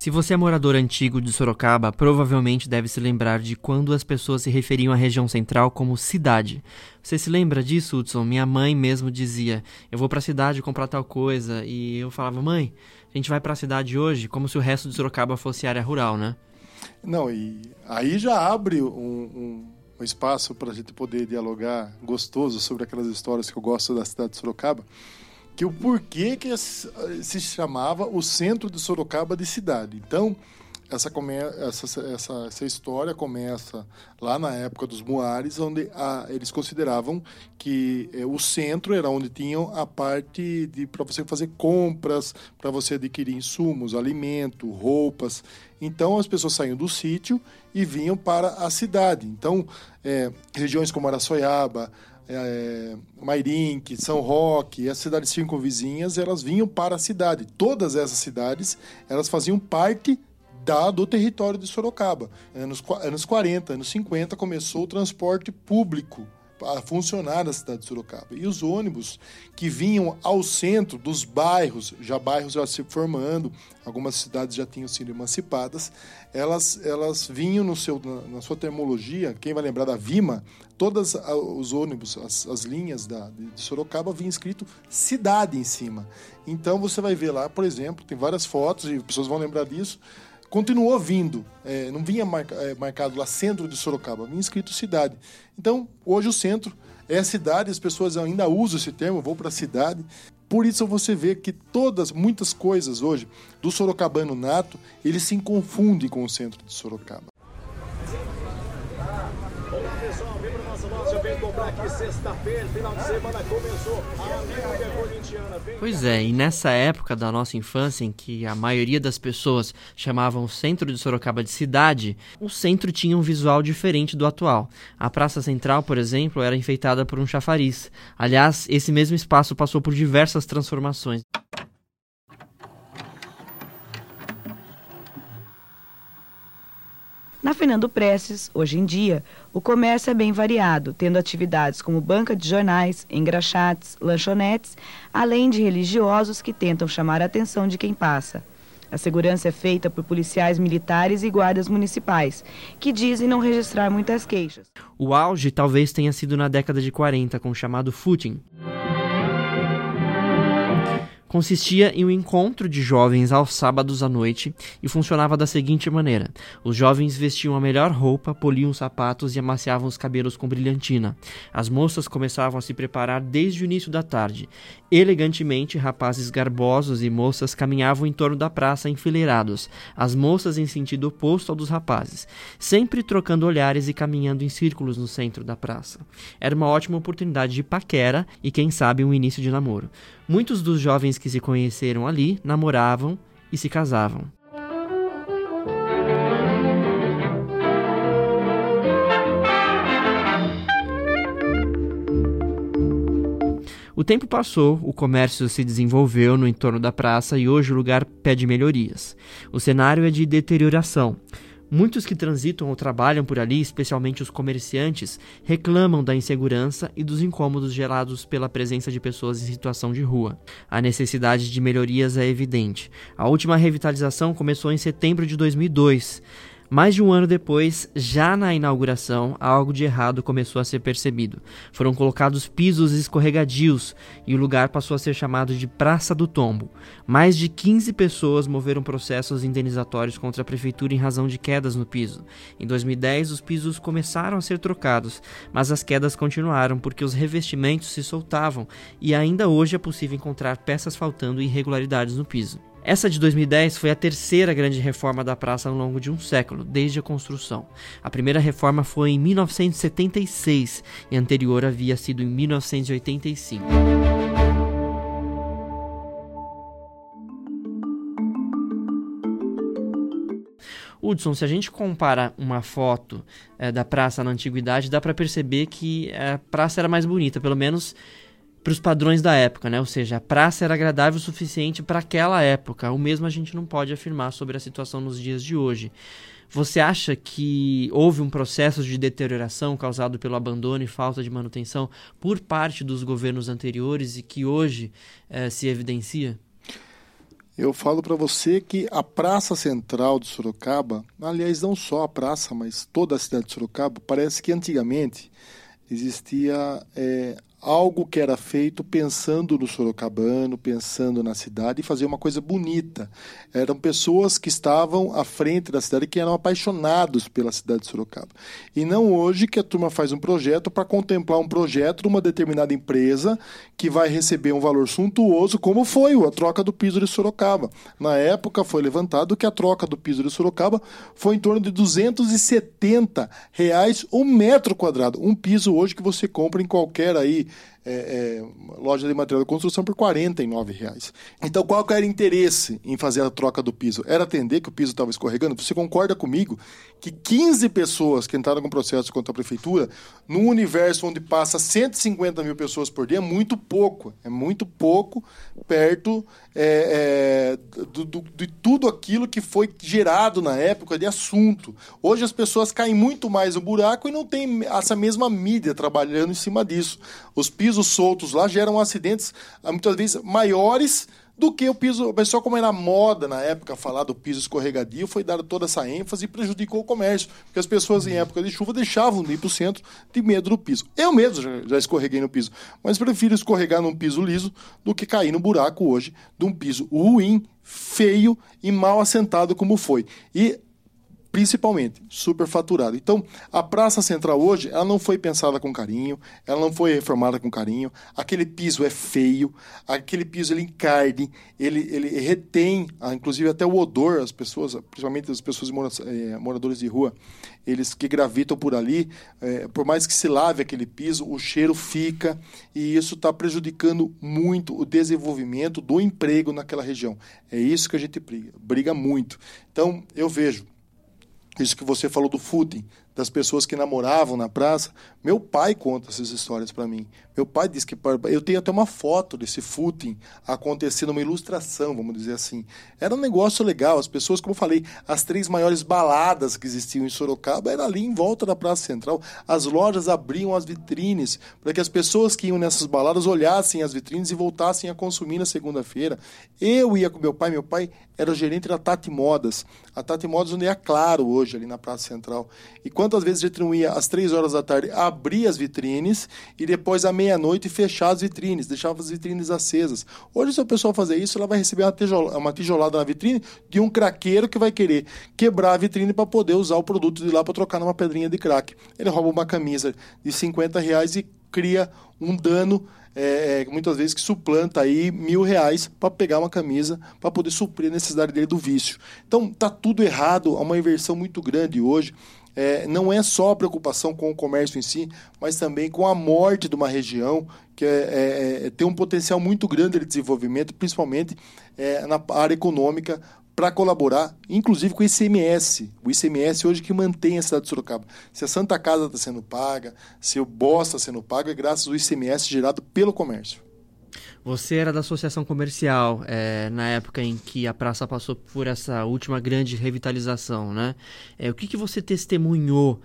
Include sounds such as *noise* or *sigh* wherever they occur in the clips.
Se você é morador antigo de Sorocaba, provavelmente deve se lembrar de quando as pessoas se referiam à região central como cidade. Você se lembra disso, Hudson? Minha mãe mesmo dizia: Eu vou para a cidade comprar tal coisa. E eu falava: Mãe, a gente vai para a cidade hoje, como se o resto de Sorocaba fosse área rural, né? Não, e aí já abre um, um, um espaço para a gente poder dialogar gostoso sobre aquelas histórias que eu gosto da cidade de Sorocaba que o porquê que se chamava o centro de Sorocaba de cidade. Então, essa, essa, essa, essa história começa lá na época dos Moares, onde a, eles consideravam que é, o centro era onde tinham a parte de para você fazer compras, para você adquirir insumos, alimento, roupas. Então as pessoas saíam do sítio e vinham para a cidade. Então, é, regiões como Araçoiaba, é, Mairink, São Roque, as cidades circunvizinhas, elas vinham para a cidade. Todas essas cidades, elas faziam parte da, do território de Sorocaba. Anos, anos 40, anos 50, começou o transporte público a funcionar na cidade de Sorocaba. E os ônibus que vinham ao centro dos bairros, já bairros já se formando, algumas cidades já tinham sido emancipadas, elas, elas vinham no seu, na, na sua termologia, quem vai lembrar da Vima, todos os ônibus, as, as linhas da, de Sorocaba, vinha escrito cidade em cima. Então você vai ver lá, por exemplo, tem várias fotos e pessoas vão lembrar disso, continuou vindo. É, não vinha é, marcado lá centro de Sorocaba, vinha escrito cidade. Então, hoje o centro é a cidade, as pessoas ainda usam esse termo, vou para a cidade. Por isso você vê que todas, muitas coisas hoje do sorocabano nato, ele se confunde com o centro de Sorocaba. Sexta-feira, final de semana começou a Corintiana. Pois é, e nessa época da nossa infância, em que a maioria das pessoas chamavam o centro de Sorocaba de cidade, o centro tinha um visual diferente do atual. A Praça Central, por exemplo, era enfeitada por um chafariz. Aliás, esse mesmo espaço passou por diversas transformações. Na Fernando Prestes, hoje em dia, o comércio é bem variado, tendo atividades como banca de jornais, engraxates, lanchonetes, além de religiosos que tentam chamar a atenção de quem passa. A segurança é feita por policiais militares e guardas municipais, que dizem não registrar muitas queixas. O auge talvez tenha sido na década de 40, com o chamado footing consistia em um encontro de jovens aos sábados à noite e funcionava da seguinte maneira: os jovens vestiam a melhor roupa, poliam os sapatos e amaciavam os cabelos com brilhantina. As moças começavam a se preparar desde o início da tarde. Elegantemente, rapazes garbosos e moças caminhavam em torno da praça enfileirados, as moças em sentido oposto ao dos rapazes, sempre trocando olhares e caminhando em círculos no centro da praça. Era uma ótima oportunidade de paquera e, quem sabe, um início de namoro. Muitos dos jovens que se conheceram ali namoravam e se casavam. O tempo passou, o comércio se desenvolveu no entorno da praça e hoje o lugar pede melhorias. O cenário é de deterioração. Muitos que transitam ou trabalham por ali, especialmente os comerciantes, reclamam da insegurança e dos incômodos gerados pela presença de pessoas em situação de rua. A necessidade de melhorias é evidente. A última revitalização começou em setembro de 2002. Mais de um ano depois, já na inauguração, algo de errado começou a ser percebido. Foram colocados pisos escorregadios e o lugar passou a ser chamado de Praça do Tombo. Mais de 15 pessoas moveram processos indenizatórios contra a prefeitura em razão de quedas no piso. Em 2010, os pisos começaram a ser trocados, mas as quedas continuaram porque os revestimentos se soltavam e ainda hoje é possível encontrar peças faltando e irregularidades no piso. Essa de 2010 foi a terceira grande reforma da praça ao longo de um século, desde a construção. A primeira reforma foi em 1976 e a anterior havia sido em 1985. Hudson, se a gente compara uma foto é, da praça na antiguidade, dá para perceber que a praça era mais bonita, pelo menos para os padrões da época, né? Ou seja, a praça era agradável o suficiente para aquela época. O mesmo a gente não pode afirmar sobre a situação nos dias de hoje. Você acha que houve um processo de deterioração causado pelo abandono e falta de manutenção por parte dos governos anteriores e que hoje eh, se evidencia? Eu falo para você que a Praça Central de Sorocaba, aliás, não só a praça, mas toda a cidade de Sorocaba, parece que antigamente existia é, algo que era feito pensando no sorocabano, pensando na cidade e fazer uma coisa bonita. Eram pessoas que estavam à frente da cidade que eram apaixonados pela cidade de Sorocaba. E não hoje que a turma faz um projeto para contemplar um projeto de uma determinada empresa que vai receber um valor suntuoso, como foi a troca do piso de Sorocaba. Na época foi levantado que a troca do piso de Sorocaba foi em torno de 270 reais um metro quadrado. Um piso hoje que você compra em qualquer aí é, é, loja de material de construção por R$ reais. Então, qual que era o interesse em fazer a troca do piso? Era atender que o piso estava escorregando? Você concorda comigo que 15 pessoas que entraram com processo contra a prefeitura, num universo onde passa 150 mil pessoas por dia, é muito pouco. É muito pouco perto é, é, do, do, de tudo aquilo que foi gerado na época de assunto. Hoje as pessoas caem muito mais no buraco e não tem essa mesma mídia trabalhando em cima disso. Os pisos soltos lá geram acidentes muitas vezes maiores do que o piso. O pessoal, como era moda na época falar do piso escorregadio, foi dada toda essa ênfase e prejudicou o comércio. Porque as pessoas, em época de chuva, deixavam de ir para o centro de medo do piso. Eu mesmo já, já, escorreguei no piso, mas prefiro escorregar num piso liso do que cair no buraco hoje de um piso ruim, feio e mal assentado como foi. E principalmente superfaturado. Então, a Praça Central hoje, ela não foi pensada com carinho, ela não foi reformada com carinho. Aquele piso é feio, aquele piso ele encarne, ele, ele retém, ah, inclusive até o odor, as pessoas, principalmente as pessoas eh, moradores de rua, eles que gravitam por ali, é, por mais que se lave aquele piso, o cheiro fica e isso está prejudicando muito o desenvolvimento do emprego naquela região. É isso que a gente briga, briga muito. Então, eu vejo isso que você falou do footing, das pessoas que namoravam na praça. Meu pai conta essas histórias para mim. Meu pai diz que eu tenho até uma foto desse footing acontecendo, uma ilustração, vamos dizer assim. Era um negócio legal. As pessoas, como eu falei, as três maiores baladas que existiam em Sorocaba era ali em volta da Praça Central. As lojas abriam as vitrines para que as pessoas que iam nessas baladas olhassem as vitrines e voltassem a consumir na segunda-feira. Eu ia com meu pai. Meu pai era gerente da Tati Modas. A Tati Modas onde é claro hoje ali na Praça Central. E quantas vezes a gente não ia às três horas da tarde abrir as vitrines e depois à meia-noite fechar as vitrines, deixava as vitrines acesas. Hoje, se a pessoa fazer isso, ela vai receber uma, tijolada, uma tijolada na vitrine de um craqueiro que vai querer quebrar a vitrine para poder usar o produto de lá para trocar numa pedrinha de crack. Ele rouba uma camisa de 50 reais e cria um dano é, é, muitas vezes que suplanta aí mil reais para pegar uma camisa para poder suprir a necessidade dele do vício. Então tá tudo errado, há uma inversão muito grande hoje. É, não é só a preocupação com o comércio em si, mas também com a morte de uma região que é, é, é tem um potencial muito grande de desenvolvimento, principalmente é, na área econômica, para colaborar, inclusive com o ICMS. O ICMS hoje que mantém a cidade de Sorocaba. Se a Santa Casa está sendo paga, se o BOS está sendo pago, é graças ao ICMS gerado pelo comércio. Você era da associação comercial é, na época em que a praça passou por essa última grande revitalização, né? É, o que, que você testemunhou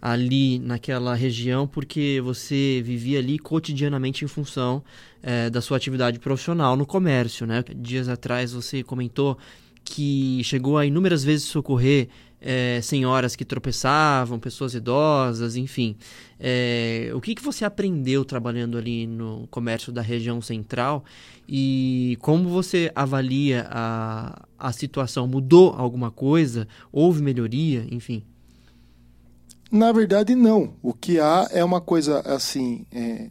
ali naquela região porque você vivia ali cotidianamente em função é, da sua atividade profissional no comércio, né? Dias atrás você comentou que chegou a inúmeras vezes socorrer é, senhoras que tropeçavam, pessoas idosas, enfim. É, o que, que você aprendeu trabalhando ali no comércio da região central e como você avalia a, a situação? Mudou alguma coisa? Houve melhoria? Enfim. Na verdade, não. O que há é uma coisa assim. É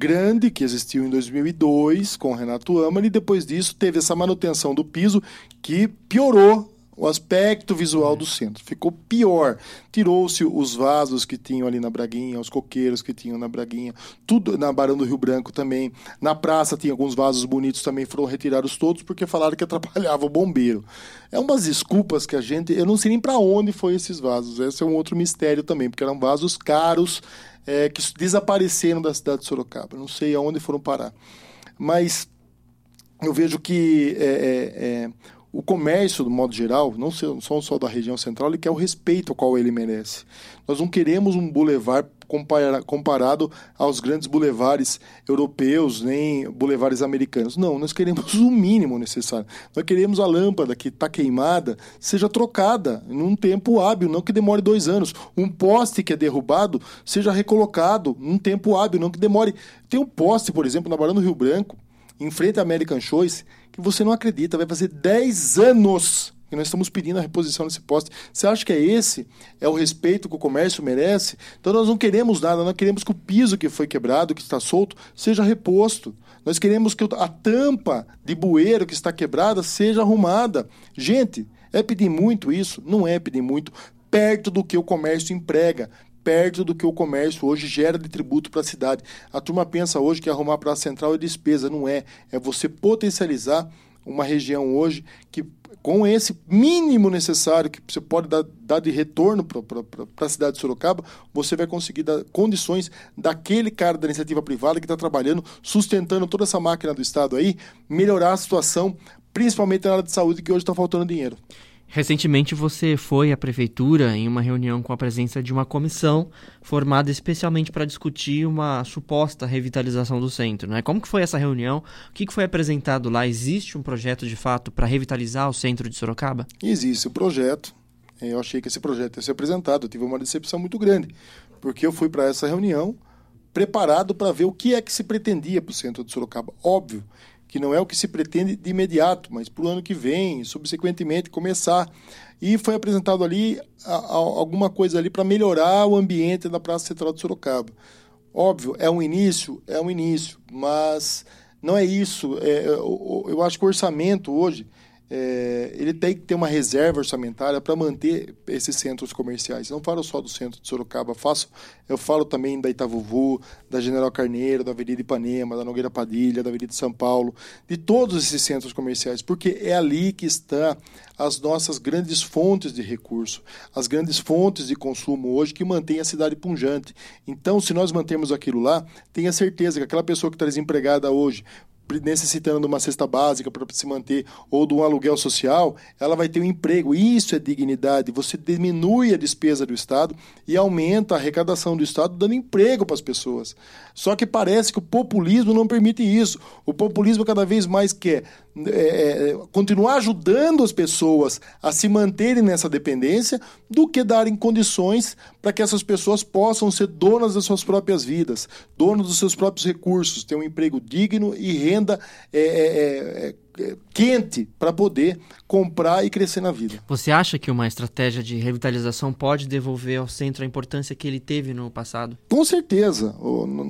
grande que existiu em 2002 com Renato Amani e depois disso teve essa manutenção do piso que piorou o aspecto visual do centro. Ficou pior. Tirou-se os vasos que tinham ali na Braguinha, os coqueiros que tinham na Braguinha, tudo na Barão do Rio Branco também. Na praça tinha alguns vasos bonitos também, foram retirados todos porque falaram que atrapalhava o bombeiro. É umas desculpas que a gente. Eu não sei nem para onde foi esses vasos. Esse é um outro mistério também, porque eram vasos caros é, que desapareceram da cidade de Sorocaba. Não sei aonde foram parar. Mas eu vejo que é, é, é o comércio, do modo geral, não só, só da região central, ele quer o respeito ao qual ele merece. Nós não queremos um bulevar comparado aos grandes bulevares europeus, nem bulevares americanos. Não, nós queremos o mínimo necessário. Nós queremos a lâmpada que está queimada seja trocada num tempo hábil, não que demore dois anos. Um poste que é derrubado seja recolocado num tempo hábil, não que demore. Tem um poste, por exemplo, na Barão do Rio Branco, em frente à American Choice, que você não acredita, vai fazer 10 anos que nós estamos pedindo a reposição desse poste. Você acha que é esse? É o respeito que o comércio merece? Então nós não queremos nada, nós queremos que o piso que foi quebrado, que está solto, seja reposto. Nós queremos que a tampa de bueiro que está quebrada seja arrumada. Gente, é pedir muito isso? Não é pedir muito. Perto do que o comércio emprega, perto do que o comércio hoje gera de tributo para a cidade. A turma pensa hoje que arrumar a central é despesa, não é. É você potencializar uma região hoje que com esse mínimo necessário que você pode dar, dar de retorno para a cidade de Sorocaba, você vai conseguir dar condições daquele cara da iniciativa privada que está trabalhando, sustentando toda essa máquina do Estado aí, melhorar a situação, principalmente na área de saúde, que hoje está faltando dinheiro. Recentemente você foi à prefeitura em uma reunião com a presença de uma comissão formada especialmente para discutir uma suposta revitalização do centro. Né? Como que foi essa reunião? O que, que foi apresentado lá? Existe um projeto de fato para revitalizar o centro de Sorocaba? Existe o um projeto. Eu achei que esse projeto ia ser apresentado. Eu tive uma decepção muito grande, porque eu fui para essa reunião preparado para ver o que é que se pretendia para o centro de Sorocaba. Óbvio que não é o que se pretende de imediato, mas para o ano que vem, subsequentemente, começar. E foi apresentado ali a, a, alguma coisa ali para melhorar o ambiente da Praça Central de Sorocaba. Óbvio, é um início, é um início, mas não é isso. É, eu, eu acho que o orçamento hoje é, ele tem que ter uma reserva orçamentária para manter esses centros comerciais. Não falo só do centro de Sorocaba, faço, eu falo também da Itavuvu, da General Carneiro, da Avenida Ipanema, da Nogueira Padilha, da Avenida São Paulo, de todos esses centros comerciais, porque é ali que está as nossas grandes fontes de recurso, as grandes fontes de consumo hoje que mantêm a cidade punjante. Então, se nós mantermos aquilo lá, tenha certeza que aquela pessoa que está desempregada hoje necessitando de uma cesta básica para se manter ou de um aluguel social, ela vai ter um emprego. Isso é dignidade. Você diminui a despesa do Estado e aumenta a arrecadação do Estado, dando emprego para as pessoas. Só que parece que o populismo não permite isso. O populismo cada vez mais quer é, é, continuar ajudando as pessoas a se manterem nessa dependência do que darem condições para que essas pessoas possam ser donas das suas próprias vidas, donas dos seus próprios recursos, ter um emprego digno e renda é, é, é quente para poder comprar e crescer na vida. Você acha que uma estratégia de revitalização pode devolver ao centro a importância que ele teve no passado? Com certeza.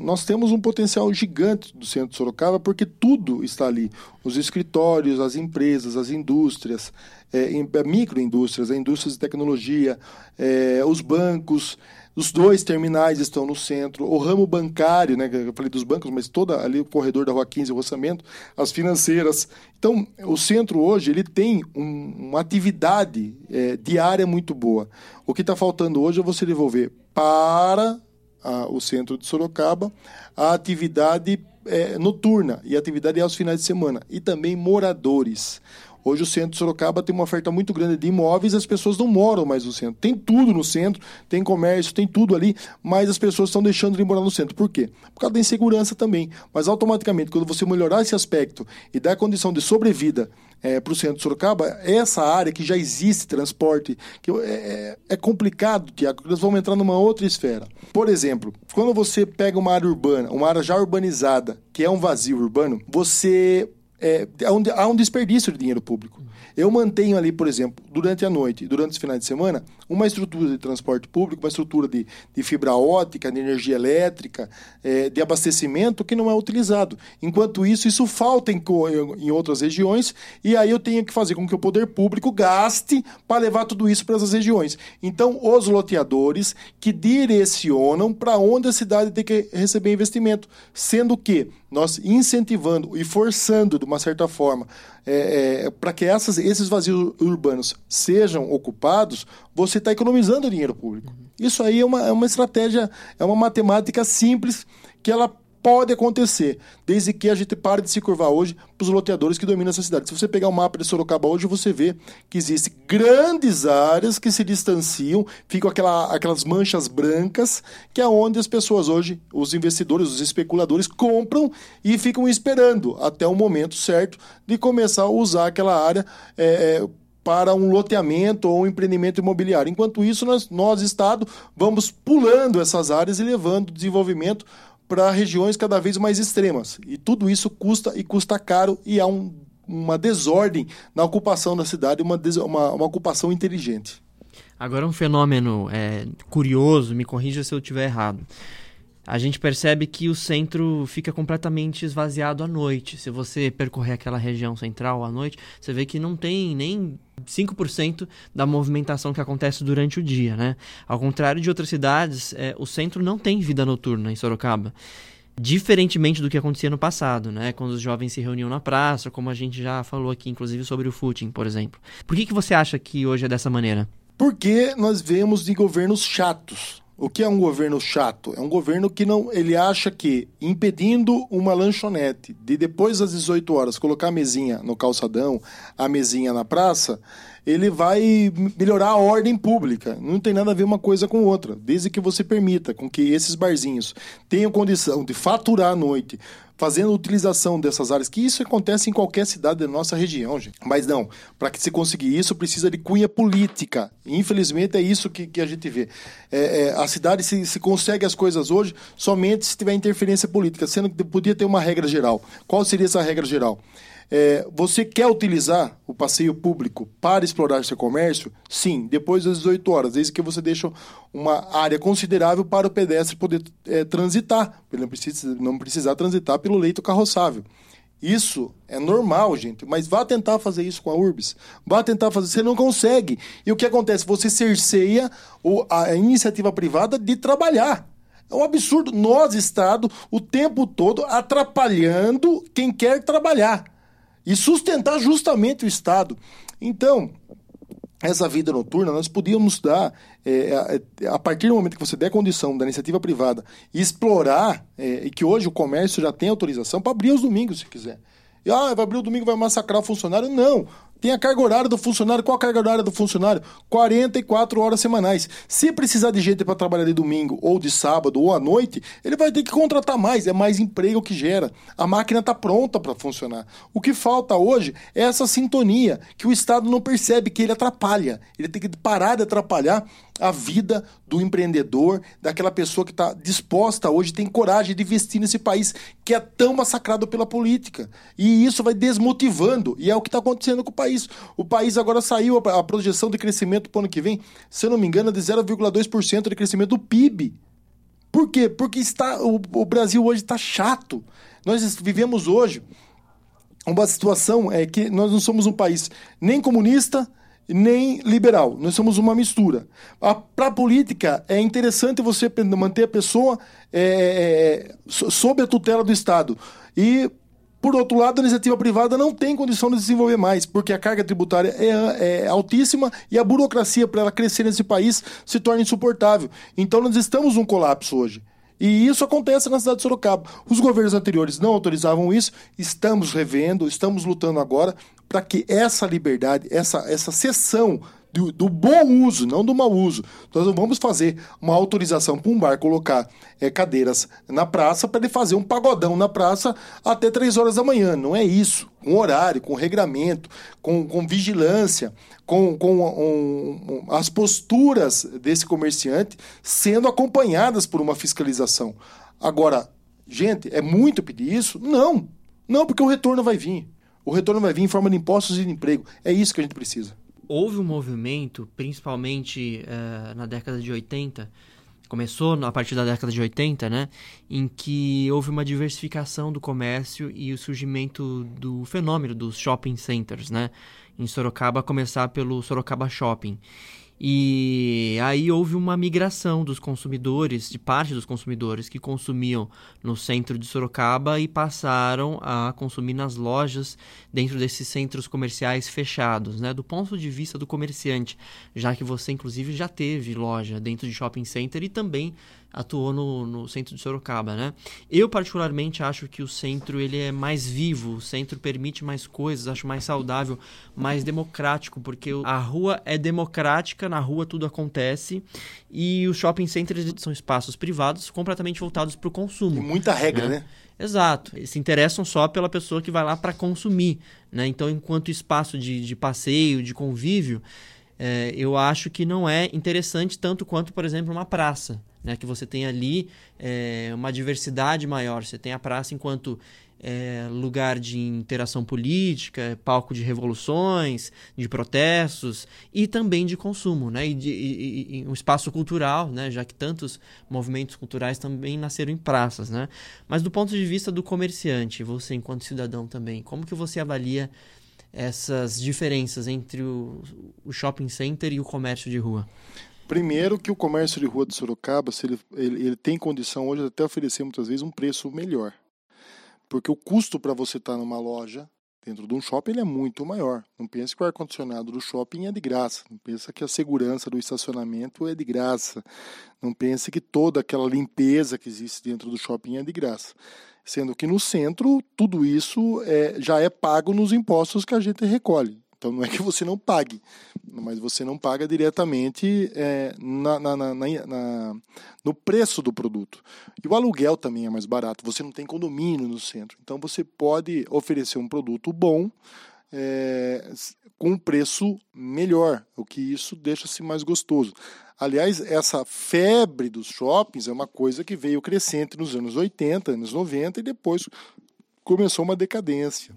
Nós temos um potencial gigante do centro de Sorocaba porque tudo está ali. Os escritórios, as empresas, as indústrias, é, é microindústrias, indústrias de tecnologia, é, os bancos. Os dois terminais estão no centro, o ramo bancário, né, eu falei dos bancos, mas toda ali o corredor da Rua 15, o orçamento, as financeiras. Então, o centro hoje ele tem um, uma atividade é, diária muito boa. O que está faltando hoje é você devolver para a, o centro de Sorocaba a atividade é, noturna e atividade aos finais de semana e também moradores. Hoje o centro de Sorocaba tem uma oferta muito grande de imóveis, as pessoas não moram mais no centro. Tem tudo no centro, tem comércio, tem tudo ali, mas as pessoas estão deixando de morar no centro. Por quê? Por causa da insegurança também. Mas automaticamente, quando você melhorar esse aspecto e dar condição de sobrevida é, para o centro de Sorocaba, essa área que já existe transporte, que é, é, é complicado, Tiago, nós vamos entrar numa outra esfera. Por exemplo, quando você pega uma área urbana, uma área já urbanizada, que é um vazio urbano, você é, há, um, há um desperdício de dinheiro público. Eu mantenho ali, por exemplo, durante a noite e durante os finais de semana, uma estrutura de transporte público, uma estrutura de, de fibra ótica, de energia elétrica, é, de abastecimento que não é utilizado. Enquanto isso, isso falta em, em outras regiões e aí eu tenho que fazer com que o poder público gaste para levar tudo isso para essas regiões. Então, os loteadores que direcionam para onde a cidade tem que receber investimento, sendo que nós incentivando e forçando, de uma certa forma, é, é, para que essas, esses vazios urbanos sejam ocupados, você está economizando dinheiro público. Isso aí é uma, é uma estratégia, é uma matemática simples que ela pode acontecer, desde que a gente pare de se curvar hoje para os loteadores que dominam essa cidade. Se você pegar o mapa de Sorocaba hoje, você vê que existem grandes áreas que se distanciam, ficam aquela, aquelas manchas brancas, que é onde as pessoas hoje, os investidores, os especuladores, compram e ficam esperando até o momento certo de começar a usar aquela área. É, para um loteamento ou um empreendimento imobiliário. Enquanto isso, nós, nós Estado, vamos pulando essas áreas e levando desenvolvimento para regiões cada vez mais extremas. E tudo isso custa e custa caro e há um, uma desordem na ocupação da cidade, uma, uma, uma ocupação inteligente. Agora um fenômeno é, curioso, me corrija se eu estiver errado a gente percebe que o centro fica completamente esvaziado à noite. Se você percorrer aquela região central à noite, você vê que não tem nem 5% da movimentação que acontece durante o dia, né? Ao contrário de outras cidades, é, o centro não tem vida noturna em Sorocaba. Diferentemente do que acontecia no passado, né? Quando os jovens se reuniam na praça, como a gente já falou aqui, inclusive sobre o footing, por exemplo. Por que, que você acha que hoje é dessa maneira? Porque nós vemos de governos chatos o que é um governo chato? É um governo que não, ele acha que impedindo uma lanchonete de depois das 18 horas colocar a mesinha no calçadão, a mesinha na praça, ele vai melhorar a ordem pública. Não tem nada a ver uma coisa com outra. Desde que você permita com que esses barzinhos tenham condição de faturar à noite, fazendo utilização dessas áreas, que isso acontece em qualquer cidade da nossa região, gente. Mas não, para que se conseguir isso, precisa de cunha política. Infelizmente é isso que, que a gente vê. É, é, a cidade se, se consegue as coisas hoje somente se tiver interferência política, sendo que podia ter uma regra geral. Qual seria essa regra geral? É, você quer utilizar o passeio público para explorar seu comércio? Sim, depois das 18 horas, desde que você deixa uma área considerável para o pedestre poder é, transitar. Ele não precisa não precisar transitar pelo leito carroçável. Isso é normal, gente, mas vá tentar fazer isso com a Urbis. Vá tentar fazer, você não consegue. E o que acontece? Você cerceia a iniciativa privada de trabalhar. É um absurdo. Nós, Estado, o tempo todo atrapalhando quem quer trabalhar e sustentar justamente o Estado. Então, essa vida noturna nós podíamos dar, é, é, a partir do momento que você der condição da iniciativa privada explorar, é, e que hoje o comércio já tem autorização para abrir os domingos, se quiser. E, ah, vai abrir o domingo, vai massacrar o funcionário. Não. Tem a carga horária do funcionário. Qual a carga horária do funcionário? 44 horas semanais. Se precisar de gente para trabalhar de domingo, ou de sábado, ou à noite, ele vai ter que contratar mais. É mais emprego que gera. A máquina está pronta para funcionar. O que falta hoje é essa sintonia que o Estado não percebe que ele atrapalha. Ele tem que parar de atrapalhar a vida do empreendedor, daquela pessoa que está disposta hoje, tem coragem de investir nesse país que é tão massacrado pela política. E isso vai desmotivando, e é o que está acontecendo com o país. O país agora saiu, a projeção de crescimento para o ano que vem, se eu não me engano, é de 0,2% de crescimento do PIB. Por quê? Porque está, o, o Brasil hoje está chato. Nós vivemos hoje uma situação é que nós não somos um país nem comunista, nem liberal. Nós somos uma mistura. Para a política, é interessante você manter a pessoa é, é, é sob a tutela do Estado. E, por outro lado, a iniciativa privada não tem condição de desenvolver mais, porque a carga tributária é, é altíssima e a burocracia para ela crescer nesse país se torna insuportável. Então, nós estamos num colapso hoje. E isso acontece na cidade de Sorocaba. Os governos anteriores não autorizavam isso, estamos revendo, estamos lutando agora para que essa liberdade, essa, essa sessão do, do, bom uso, não do mau uso. Nós não vamos fazer uma autorização para um bar colocar é, cadeiras na praça para ele fazer um pagodão na praça até três horas da manhã. Não é isso. Com horário, com regramento, com, com vigilância, com, com um, as posturas desse comerciante sendo acompanhadas por uma fiscalização. Agora, gente, é muito pedir isso? Não. Não, porque o retorno vai vir. O retorno vai vir em forma de impostos e de emprego. É isso que a gente precisa. Houve um movimento, principalmente uh, na década de 80, começou a partir da década de 80, né, em que houve uma diversificação do comércio e o surgimento do fenômeno dos shopping centers, né, em Sorocaba, a começar pelo Sorocaba Shopping. E aí houve uma migração dos consumidores, de parte dos consumidores que consumiam no centro de Sorocaba e passaram a consumir nas lojas dentro desses centros comerciais fechados, né? Do ponto de vista do comerciante, já que você inclusive já teve loja dentro de shopping center e também atuou no, no centro de Sorocaba, né? Eu particularmente acho que o centro ele é mais vivo, o centro permite mais coisas, acho mais saudável, mais democrático, porque a rua é democrática, na rua tudo acontece e os shopping centers são espaços privados completamente voltados para o consumo. Tem muita regra, né? né? Exato. Eles se interessam só pela pessoa que vai lá para consumir, né? Então, enquanto espaço de, de passeio, de convívio, é, eu acho que não é interessante tanto quanto, por exemplo, uma praça, né? que você tem ali é, uma diversidade maior. Você tem a praça enquanto é, lugar de interação política, palco de revoluções, de protestos e também de consumo, né? E, de, e, e um espaço cultural, né? Já que tantos movimentos culturais também nasceram em praças, né? Mas do ponto de vista do comerciante, você enquanto cidadão também, como que você avalia essas diferenças entre o, o shopping center e o comércio de rua? Primeiro que o comércio de rua de Sorocaba, se ele, ele, ele tem condição hoje até oferecer muitas vezes um preço melhor. Porque o custo para você estar tá numa loja dentro de um shopping ele é muito maior. Não pense que o ar-condicionado do shopping é de graça. Não pense que a segurança do estacionamento é de graça. Não pense que toda aquela limpeza que existe dentro do shopping é de graça. Sendo que no centro, tudo isso é, já é pago nos impostos que a gente recolhe. Então não é que você não pague, mas você não paga diretamente é, na, na, na, na, no preço do produto. E o aluguel também é mais barato. Você não tem condomínio no centro. Então você pode oferecer um produto bom é, com um preço melhor, o que isso deixa-se mais gostoso. Aliás, essa febre dos shoppings é uma coisa que veio crescente nos anos 80, anos 90 e depois começou uma decadência.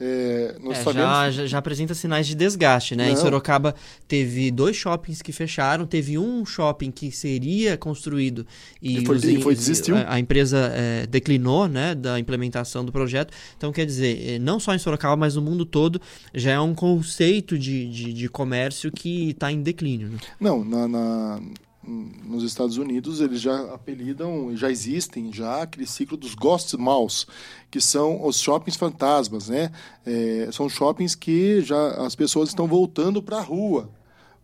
É, é, sabemos... já, já, apresenta sinais de desgaste, né? Não. Em Sorocaba teve dois shoppings que fecharam, teve um shopping que seria construído e, e foi, os, foi desistiu. A, a empresa é, declinou, né, da implementação do projeto. Então, quer dizer, é, não só em Sorocaba, mas no mundo todo, já é um conceito de, de, de comércio que está em declínio. Né? Não, na, na nos Estados Unidos eles já apelidam, já existem já aquele ciclo dos ghost malls, que são os shoppings fantasmas, né? É, são shoppings que já as pessoas estão voltando para a rua.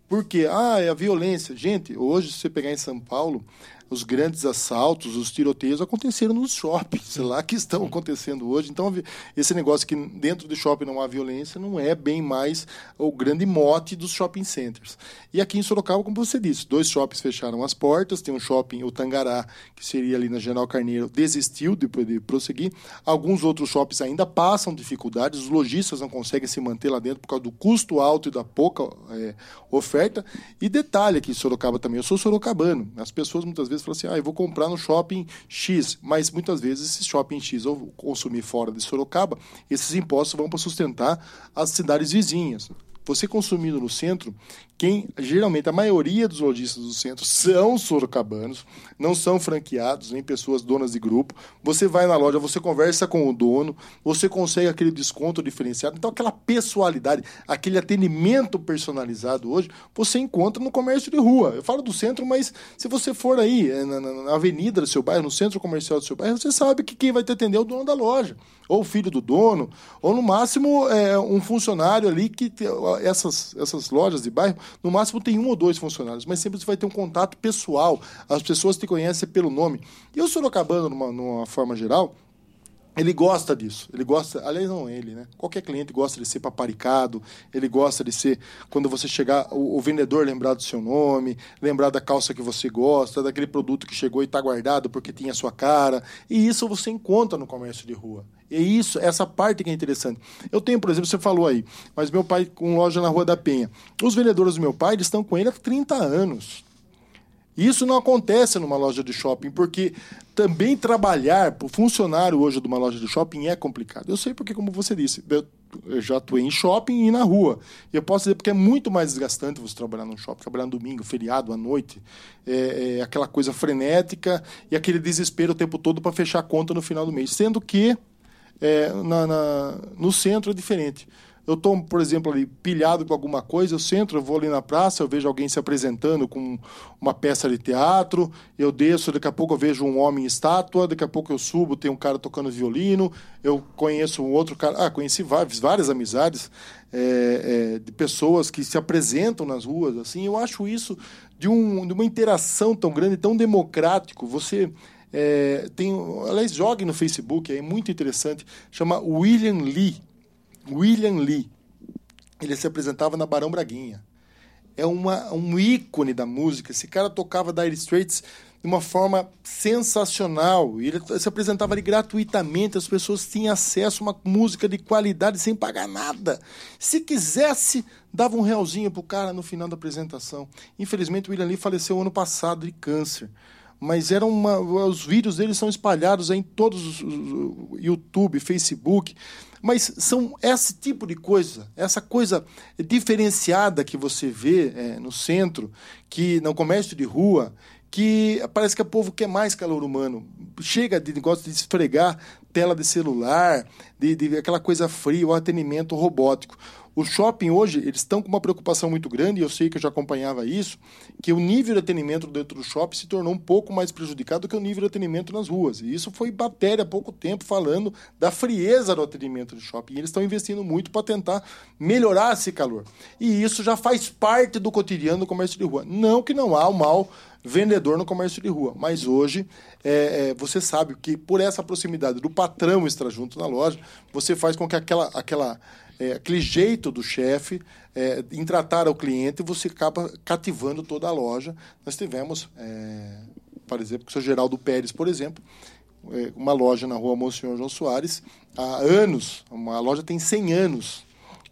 Por quê? Ah, é a violência. Gente, hoje se você pegar em São Paulo, os grandes assaltos, os tiroteios aconteceram nos shoppings, *laughs* lá que estão acontecendo hoje. Então, esse negócio que dentro do shopping não há violência não é bem mais o grande mote dos shopping centers. E aqui em Sorocaba, como você disse, dois shoppings fecharam as portas, tem um shopping, o Tangará, que seria ali na General Carneiro, desistiu de prosseguir. Alguns outros shoppings ainda passam dificuldades, os lojistas não conseguem se manter lá dentro por causa do custo alto e da pouca é, oferta. E detalhe aqui em Sorocaba também, eu sou sorocabano, as pessoas muitas vezes falam assim, ah, eu vou comprar no shopping X, mas muitas vezes esse shopping X ou consumir fora de Sorocaba, esses impostos vão para sustentar as cidades vizinhas. Você consumindo no centro, quem geralmente a maioria dos lojistas do centro são sorocabanos, não são franqueados, nem pessoas donas de grupo. Você vai na loja, você conversa com o dono, você consegue aquele desconto diferenciado. Então, aquela pessoalidade, aquele atendimento personalizado hoje, você encontra no comércio de rua. Eu falo do centro, mas se você for aí na, na, na avenida do seu bairro, no centro comercial do seu bairro, você sabe que quem vai te atender é o dono da loja, ou o filho do dono, ou no máximo é, um funcionário ali que essas, essas lojas de bairro no máximo tem um ou dois funcionários, mas sempre você vai ter um contato pessoal. As pessoas te conhecem pelo nome. E o Sorocabano, numa, numa forma geral, ele gosta disso, ele gosta, aliás, não ele, né? Qualquer cliente gosta de ser paparicado, ele gosta de ser, quando você chegar, o, o, vendedor lembrar do seu nome, lembrar da calça que você gosta, daquele produto que chegou e está guardado porque tinha a sua cara. E isso você encontra no comércio de rua. E isso, essa parte que é interessante. Eu tenho, por exemplo, você falou aí, mas meu pai com loja na Rua da Penha. Os vendedores do meu pai, eles estão com ele há 30 anos. Isso não acontece numa loja de shopping, porque também trabalhar para o funcionário hoje de uma loja de shopping é complicado. Eu sei porque, como você disse, eu já atuei em shopping e na rua. E eu posso dizer porque é muito mais desgastante você trabalhar num shopping, trabalhar no domingo, feriado, à noite. É, é aquela coisa frenética e aquele desespero o tempo todo para fechar a conta no final do mês. Sendo que é, na, na, no centro é diferente. Eu estou, por exemplo, ali pilhado com alguma coisa, eu centro, eu vou ali na praça, eu vejo alguém se apresentando com uma peça de teatro, eu desço, daqui a pouco eu vejo um homem estátua, daqui a pouco eu subo, tem um cara tocando violino, eu conheço um outro cara, ah, conheci várias, várias amizades é, é, de pessoas que se apresentam nas ruas, assim, eu acho isso de, um, de uma interação tão grande, tão democrático, você... É, tem, aliás, jogue no Facebook, é muito interessante, chama William Lee, William Lee. Ele se apresentava na Barão Braguinha. É uma, um ícone da música. Esse cara tocava Dire Straits de uma forma sensacional. Ele se apresentava ali gratuitamente, as pessoas tinham acesso a uma música de qualidade sem pagar nada. Se quisesse, dava um realzinho pro cara no final da apresentação. Infelizmente, o William Lee faleceu ano passado de câncer. Mas era uma, os vídeos dele são espalhados em todos os YouTube, Facebook. Mas são esse tipo de coisa, essa coisa diferenciada que você vê é, no centro, que no comércio de rua, que parece que o povo quer mais calor humano. Chega de negócio de esfregar tela de celular, de, de aquela coisa fria, o atendimento robótico. O shopping hoje, eles estão com uma preocupação muito grande, e eu sei que eu já acompanhava isso, que o nível de atendimento dentro do shopping se tornou um pouco mais prejudicado do que o nível de atendimento nas ruas. E isso foi matéria há pouco tempo falando da frieza do atendimento do shopping. E eles estão investindo muito para tentar melhorar esse calor. E isso já faz parte do cotidiano do comércio de rua. Não que não há o mal vendedor no comércio de rua. Mas hoje, é, é, você sabe que por essa proximidade do patrão estar junto na loja, você faz com que aquela, aquela é, aquele jeito do chefe é, em tratar o cliente, você acaba cativando toda a loja. Nós tivemos, é, por exemplo, o seu Geraldo Pérez, por exemplo, é, uma loja na rua Monsenhor João Soares, há anos, uma loja tem 100 anos,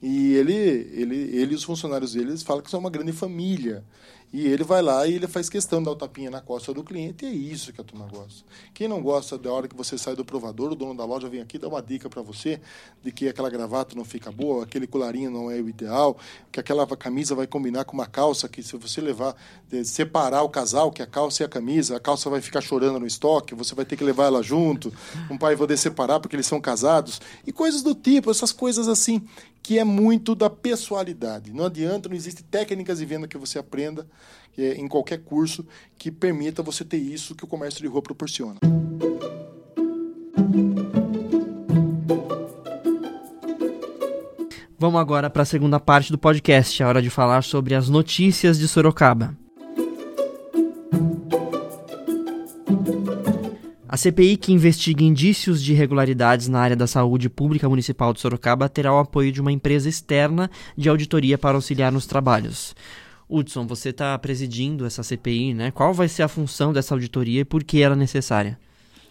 e ele, ele, ele e os funcionários dele falam que são uma grande família. E ele vai lá e ele faz questão de dar o tapinha na costa do cliente, e é isso que a turma gosta. Quem não gosta da hora que você sai do provador, o dono da loja vem aqui dar uma dica para você de que aquela gravata não fica boa, aquele colarinho não é o ideal, que aquela camisa vai combinar com uma calça que se você levar, separar o casal, que a calça e a camisa, a calça vai ficar chorando no estoque, você vai ter que levar ela junto, um pai vai poder separar porque eles são casados, e coisas do tipo, essas coisas assim que é muito da pessoalidade. Não adianta, não existe técnicas de venda que você aprenda é, em qualquer curso que permita você ter isso que o comércio de rua proporciona. Vamos agora para a segunda parte do podcast, a hora de falar sobre as notícias de Sorocaba. A CPI que investiga indícios de irregularidades na área da saúde pública municipal de Sorocaba terá o apoio de uma empresa externa de auditoria para auxiliar nos trabalhos. Hudson, você está presidindo essa CPI, né? Qual vai ser a função dessa auditoria e por que ela é necessária?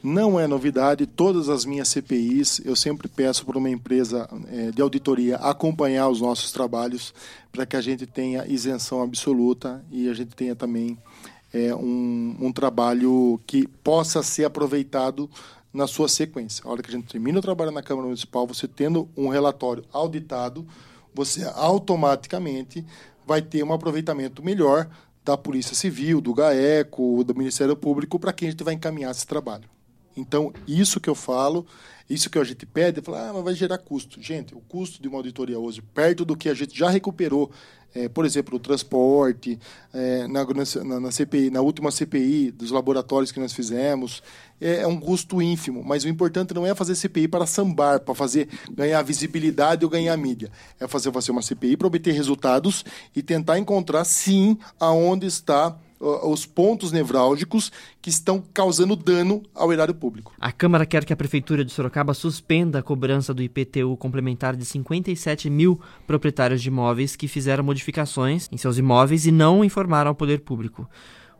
Não é novidade, todas as minhas CPIs eu sempre peço para uma empresa é, de auditoria acompanhar os nossos trabalhos para que a gente tenha isenção absoluta e a gente tenha também é, um, um trabalho que possa ser aproveitado na sua sequência. A hora que a gente termina o trabalho na Câmara Municipal, você tendo um relatório auditado, você automaticamente vai ter um aproveitamento melhor da Polícia Civil, do GAECO, do Ministério Público, para quem a gente vai encaminhar esse trabalho. Então, isso que eu falo, isso que a gente pede, falar, ah, mas vai gerar custo. Gente, o custo de uma auditoria hoje, perto do que a gente já recuperou é, por exemplo, o transporte, é, na, na, na, CPI, na última CPI dos laboratórios que nós fizemos, é, é, um custo ínfimo. Mas o importante não é fazer CPI para sambar, para fazer ganhar visibilidade ou ganhar mídia. É fazer, fazer uma CPI para obter resultados e tentar encontrar, sim, aonde está os pontos nevrálgicos que estão causando dano ao erário público. A Câmara quer que a Prefeitura de Sorocaba suspenda a cobrança do IPTU complementar de 57 mil proprietários de imóveis que fizeram modificações em seus imóveis e não informaram ao poder público.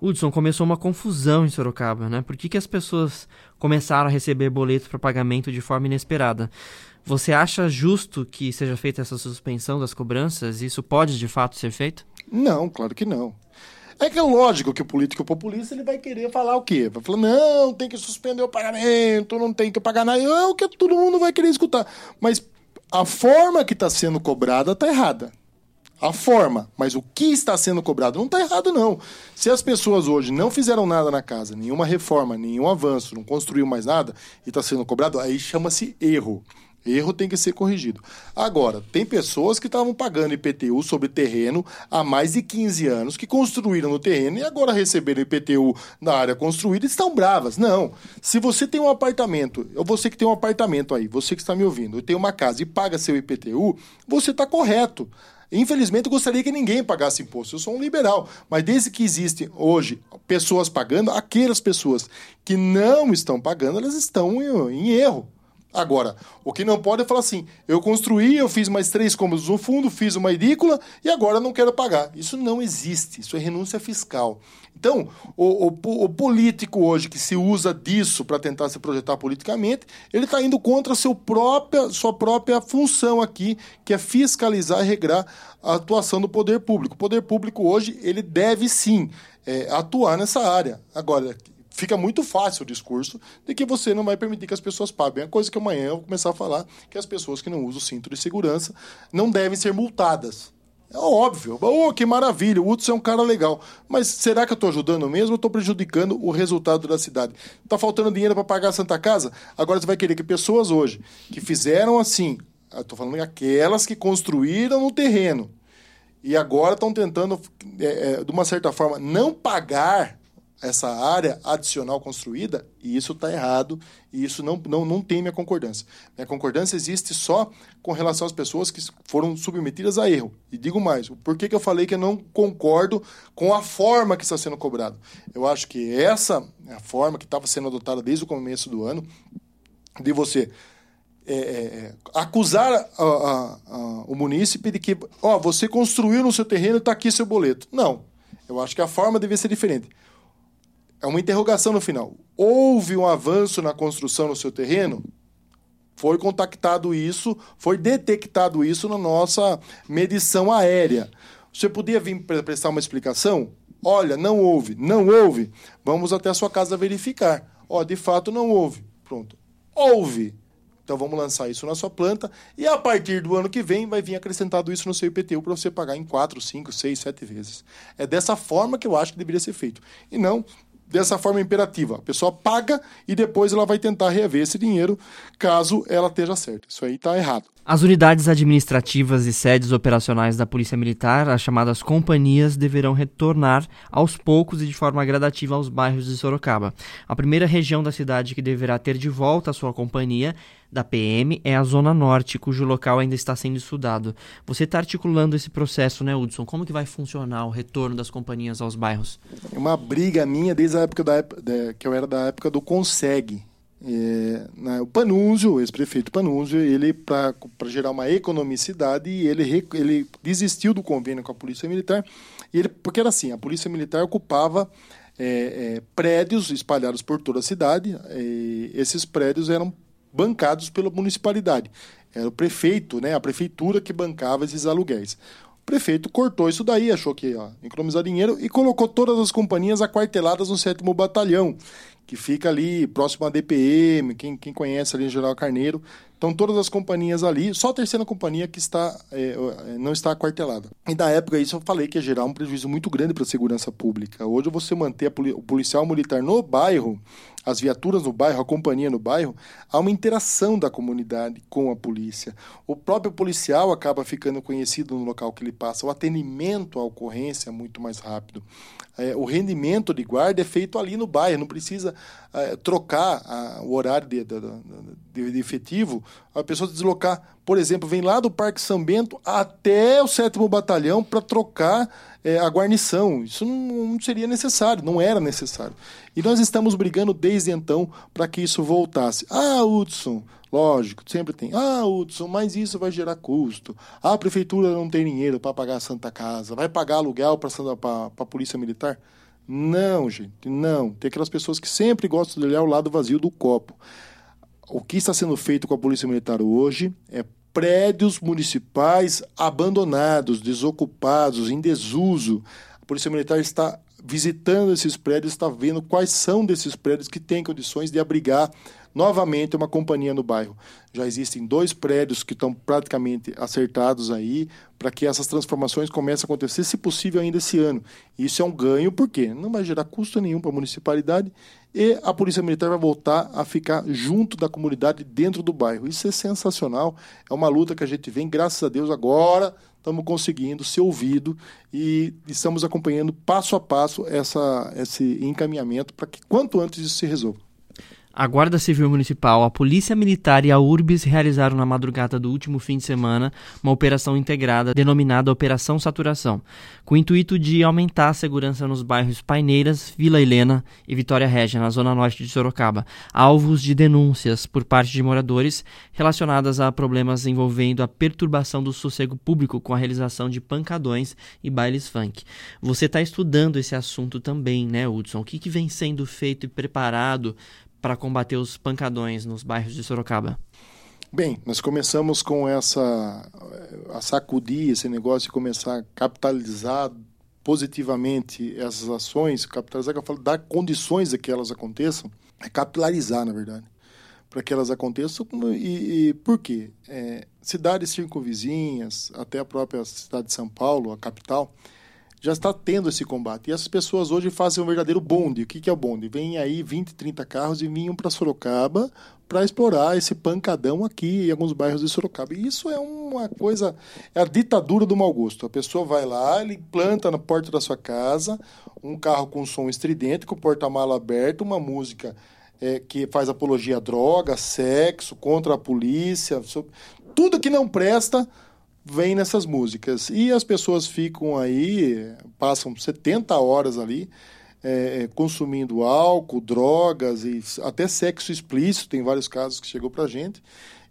Hudson, começou uma confusão em Sorocaba, né? Por que, que as pessoas começaram a receber boletos para pagamento de forma inesperada? Você acha justo que seja feita essa suspensão das cobranças? Isso pode de fato ser feito? Não, claro que não. É que é lógico que o político populista ele vai querer falar o quê? Vai falar, não, tem que suspender o pagamento, não tem que pagar nada. É o que todo mundo vai querer escutar. Mas a forma que está sendo cobrada está errada. A forma, mas o que está sendo cobrado não está errado, não. Se as pessoas hoje não fizeram nada na casa, nenhuma reforma, nenhum avanço, não construiu mais nada, e está sendo cobrado, aí chama-se erro. Erro tem que ser corrigido. Agora, tem pessoas que estavam pagando IPTU sobre terreno há mais de 15 anos, que construíram no terreno e agora receberam IPTU na área construída e estão bravas. Não. Se você tem um apartamento, ou você que tem um apartamento aí, você que está me ouvindo, e tem uma casa e paga seu IPTU, você está correto. Infelizmente, eu gostaria que ninguém pagasse imposto. Eu sou um liberal. Mas desde que existem hoje pessoas pagando, aquelas pessoas que não estão pagando, elas estão em erro. Agora, o que não pode é falar assim: eu construí, eu fiz mais três cômodos no fundo, fiz uma edícula e agora não quero pagar. Isso não existe, isso é renúncia fiscal. Então, o, o, o político hoje que se usa disso para tentar se projetar politicamente, ele está indo contra seu própria, sua própria função aqui, que é fiscalizar e regrar a atuação do poder público. O poder público hoje, ele deve sim é, atuar nessa área. Agora, fica muito fácil o discurso de que você não vai permitir que as pessoas paguem. É coisa que amanhã eu vou começar a falar que as pessoas que não usam o cinto de segurança não devem ser multadas. É óbvio. Oh, que maravilha, o Hudson é um cara legal. Mas será que eu estou ajudando mesmo ou estou prejudicando o resultado da cidade? Está faltando dinheiro para pagar a Santa Casa? Agora você vai querer que pessoas hoje que fizeram assim, estou falando aquelas que construíram no terreno e agora estão tentando, é, é, de uma certa forma, não pagar essa área adicional construída, e isso está errado, e isso não, não, não tem minha concordância. Minha concordância existe só com relação às pessoas que foram submetidas a erro. E digo mais, por que, que eu falei que eu não concordo com a forma que está sendo cobrado? Eu acho que essa é a forma que estava sendo adotada desde o começo do ano, de você é, é, é acusar a, a, a, o munícipe de que, ó, você construiu no seu terreno e está aqui seu boleto. Não. Eu acho que a forma devia ser diferente é uma interrogação no final. Houve um avanço na construção no seu terreno? Foi contactado isso, foi detectado isso na nossa medição aérea. Você podia vir prestar uma explicação? Olha, não houve, não houve. Vamos até a sua casa verificar. Ó, de fato não houve. Pronto. Houve. Então vamos lançar isso na sua planta e a partir do ano que vem vai vir acrescentado isso no seu IPTU para você pagar em 4, 5, 6, 7 vezes. É dessa forma que eu acho que deveria ser feito. E não dessa forma imperativa. A pessoa paga e depois ela vai tentar reaver esse dinheiro caso ela esteja certa. Isso aí está errado. As unidades administrativas e sedes operacionais da Polícia Militar, as chamadas companhias, deverão retornar aos poucos e de forma gradativa aos bairros de Sorocaba. A primeira região da cidade que deverá ter de volta a sua companhia da PM é a Zona Norte, cujo local ainda está sendo estudado. Você está articulando esse processo, né, Hudson? Como que vai funcionar o retorno das companhias aos bairros? É uma briga minha desde a época da, que eu era da época do Conseg, é, né, o Panúzio, o ex-prefeito Panúzio, ele, para gerar uma economicidade, ele, ele desistiu do convênio com a Polícia Militar, ele, porque era assim, a Polícia Militar ocupava é, é, prédios espalhados por toda a cidade, esses prédios eram bancados pela municipalidade. Era o prefeito, né, a prefeitura que bancava esses aluguéis. Prefeito cortou isso daí, achou que ia economizar dinheiro e colocou todas as companhias aquarteladas no sétimo batalhão, que fica ali próximo à DPM, quem, quem conhece ali em General Carneiro. Então, todas as companhias ali, só a terceira companhia que está, é, é não está aquartelada. E na época, isso eu falei que ia gerar um prejuízo muito grande para a segurança pública. Hoje, você manter poli o policial militar no bairro, as viaturas no bairro, a companhia no bairro, há uma interação da comunidade com a polícia. O próprio policial acaba ficando conhecido no local que ele passa, o atendimento à ocorrência é muito mais rápido. É, o rendimento de guarda é feito ali no bairro, não precisa é, trocar a, o horário de, de, de, de, efetivo, a pessoa deslocar, por exemplo, vem lá do Parque São Bento até o sétimo batalhão para trocar é, a guarnição. Isso não, não, seria necessário, não era necessário. E nós estamos brigando desde então para que isso voltasse. Ah, Hudson, lógico, sempre tem. Ah, Hudson, mas isso vai gerar custo. Ah, a prefeitura não tem dinheiro para pagar a Santa Casa. Vai pagar aluguel para a Polícia Militar? Não, gente, não. Tem aquelas pessoas que sempre gostam de olhar o lado vazio do copo. O que está sendo feito com a Polícia Militar hoje é prédios municipais abandonados, desocupados, em desuso. A Polícia Militar está visitando esses prédios, está vendo quais são desses prédios que têm condições de abrigar novamente uma companhia no bairro. Já existem dois prédios que estão praticamente acertados aí para que essas transformações comecem a acontecer, se possível, ainda esse ano. Isso é um ganho, porque não vai gerar custo nenhum para a municipalidade e a Polícia Militar vai voltar a ficar junto da comunidade dentro do bairro. Isso é sensacional, é uma luta que a gente vem, graças a Deus, agora estamos conseguindo ser ouvido e estamos acompanhando passo a passo essa, esse encaminhamento para que quanto antes isso se resolva. A Guarda Civil Municipal, a Polícia Militar e a URBS realizaram na madrugada do último fim de semana uma operação integrada denominada Operação Saturação, com o intuito de aumentar a segurança nos bairros Paineiras, Vila Helena e Vitória Régia, na zona norte de Sorocaba, alvos de denúncias por parte de moradores relacionadas a problemas envolvendo a perturbação do sossego público com a realização de pancadões e bailes funk. Você está estudando esse assunto também, né, Hudson? O que, que vem sendo feito e preparado para combater os pancadões nos bairros de Sorocaba? Bem, nós começamos com essa a sacudir esse negócio e começar a capitalizar positivamente essas ações, capitalizar eu falo, dar condições a que elas aconteçam, é capilarizar, na verdade, para que elas aconteçam. E, e por quê? É, cidades circunvizinhas, até a própria cidade de São Paulo, a capital, já está tendo esse combate. E essas pessoas hoje fazem um verdadeiro bonde. O que, que é o bonde? Vem aí 20, 30 carros e vinham para Sorocaba para explorar esse pancadão aqui em alguns bairros de Sorocaba. E isso é uma coisa, é a ditadura do mau gosto. A pessoa vai lá, ele planta na porta da sua casa um carro com som estridente, com o porta-mala aberto, uma música é, que faz apologia à droga, sexo, contra a polícia, tudo que não presta vem nessas músicas. E as pessoas ficam aí, passam 70 horas ali, é, consumindo álcool, drogas e até sexo explícito, tem vários casos que chegou pra gente,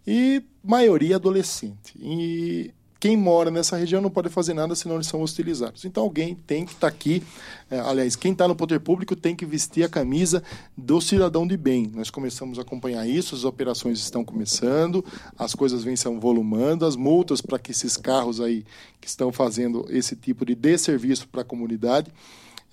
e maioria adolescente. E quem mora nessa região não pode fazer nada senão eles são hostilizados. Então alguém tem que estar tá aqui, é, aliás, quem está no poder público tem que vestir a camisa do cidadão de bem. Nós começamos a acompanhar isso, as operações estão começando, as coisas vêm se volumando, as multas para que esses carros aí que estão fazendo esse tipo de desserviço para a comunidade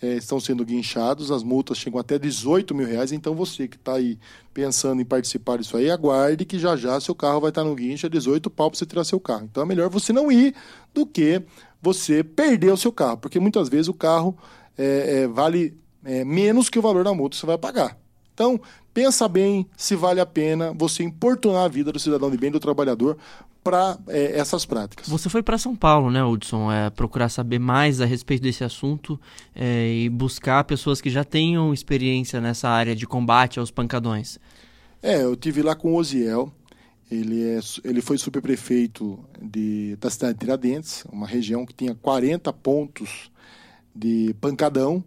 é, estão sendo guinchados, as multas chegam até 18 mil reais, então você que está aí pensando em participar disso aí, aguarde que já já seu carro vai estar tá no guincho, 18 pau para você tirar seu carro. Então é melhor você não ir do que você perder o seu carro, porque muitas vezes o carro é, é, vale é, menos que o valor da multa que você vai pagar. Então, pensa bem se vale a pena você importunar a vida do cidadão de bem, do trabalhador, para é, essas práticas. Você foi para São Paulo, né, Hudson? É, procurar saber mais a respeito desse assunto é, e buscar pessoas que já tenham experiência nessa área de combate aos pancadões. É, eu tive lá com o Osiel. Ele, é, ele foi subprefeito de, da cidade de Tiradentes, uma região que tinha 40 pontos de pancadão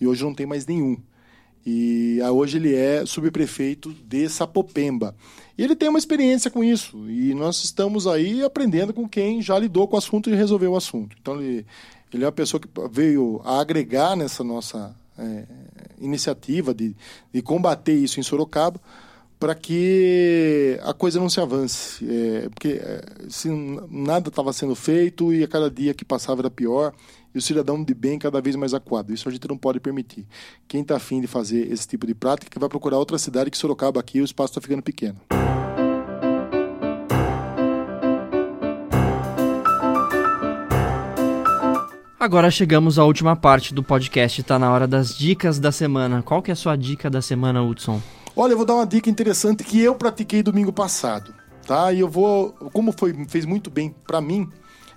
e hoje não tem mais nenhum. E hoje ele é subprefeito de Sapopemba. E ele tem uma experiência com isso. E nós estamos aí aprendendo com quem já lidou com o assunto e resolveu o assunto. Então ele, ele é uma pessoa que veio a agregar nessa nossa é, iniciativa de, de combater isso em Sorocaba para que a coisa não se avance. É, porque é, se nada estava sendo feito e a cada dia que passava era pior e o cidadão de bem cada vez mais acuado. Isso a gente não pode permitir. Quem está afim de fazer esse tipo de prática vai procurar outra cidade que Sorocaba aqui o espaço está ficando pequeno. Agora chegamos à última parte do podcast, está na hora das dicas da semana. Qual que é a sua dica da semana, Hudson? Olha, eu vou dar uma dica interessante que eu pratiquei domingo passado, tá? E eu vou, como foi fez muito bem para mim,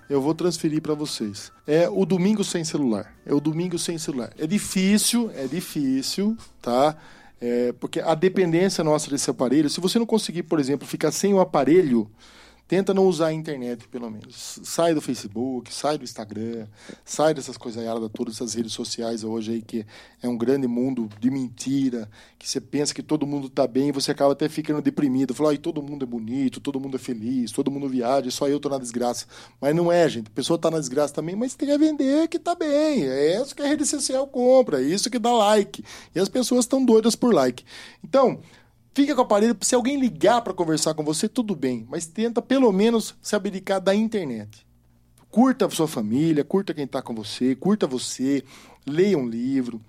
eu vou transferir para vocês. É o domingo sem celular. É o domingo sem celular. É difícil, é difícil, tá? É, porque a dependência nossa desse aparelho, se você não conseguir, por exemplo, ficar sem o aparelho, Tenta não usar a internet, pelo menos. Sai do Facebook, sai do Instagram, sai dessas coisas aí, todas essas redes sociais hoje aí, que é um grande mundo de mentira, que você pensa que todo mundo está bem e você acaba até ficando deprimido. Fala, ai, todo mundo é bonito, todo mundo é feliz, todo mundo viaja, só eu tô na desgraça. Mas não é, gente. A pessoa está na desgraça também, mas tem que vender que está bem. É isso que a rede social compra, é isso que dá like. E as pessoas estão doidas por like. Então, Fica com o aparelho, se alguém ligar para conversar com você, tudo bem, mas tenta pelo menos se abdicar da internet. Curta a sua família, curta quem está com você, curta você, leia um livro,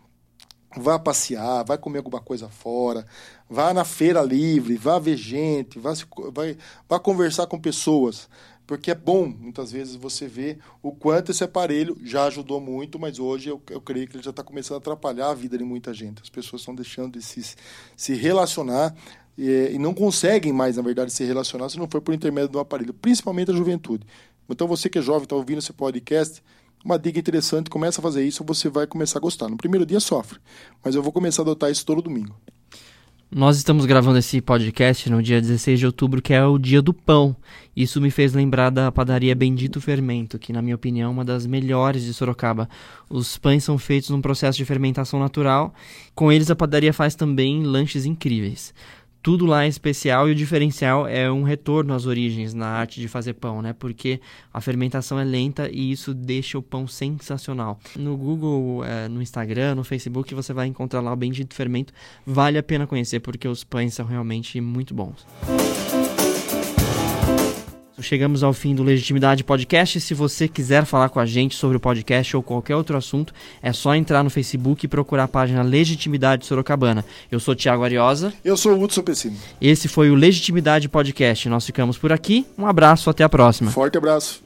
vá passear, vai comer alguma coisa fora, vá na feira livre, vá ver gente, vá, se, vai, vá conversar com pessoas. Porque é bom, muitas vezes, você ver o quanto esse aparelho já ajudou muito, mas hoje eu, eu creio que ele já está começando a atrapalhar a vida de muita gente. As pessoas estão deixando de se, se relacionar e, e não conseguem mais, na verdade, se relacionar se não for por intermédio do aparelho, principalmente a juventude. Então, você que é jovem, está ouvindo esse podcast, uma dica interessante, começa a fazer isso, você vai começar a gostar. No primeiro dia sofre, mas eu vou começar a adotar isso todo domingo. Nós estamos gravando esse podcast no dia 16 de outubro, que é o dia do pão. Isso me fez lembrar da padaria Bendito Fermento, que, na minha opinião, é uma das melhores de Sorocaba. Os pães são feitos num processo de fermentação natural. Com eles, a padaria faz também lanches incríveis tudo lá é especial e o diferencial é um retorno às origens na arte de fazer pão, né? Porque a fermentação é lenta e isso deixa o pão sensacional. No Google, é, no Instagram, no Facebook, você vai encontrar lá o Bendito Fermento. Vale a pena conhecer porque os pães são realmente muito bons. Chegamos ao fim do Legitimidade Podcast. Se você quiser falar com a gente sobre o podcast ou qualquer outro assunto, é só entrar no Facebook e procurar a página Legitimidade Sorocabana. Eu sou Tiago Ariosa. Eu sou o Hudson Pessino. Esse foi o Legitimidade Podcast. Nós ficamos por aqui. Um abraço, até a próxima. Forte abraço.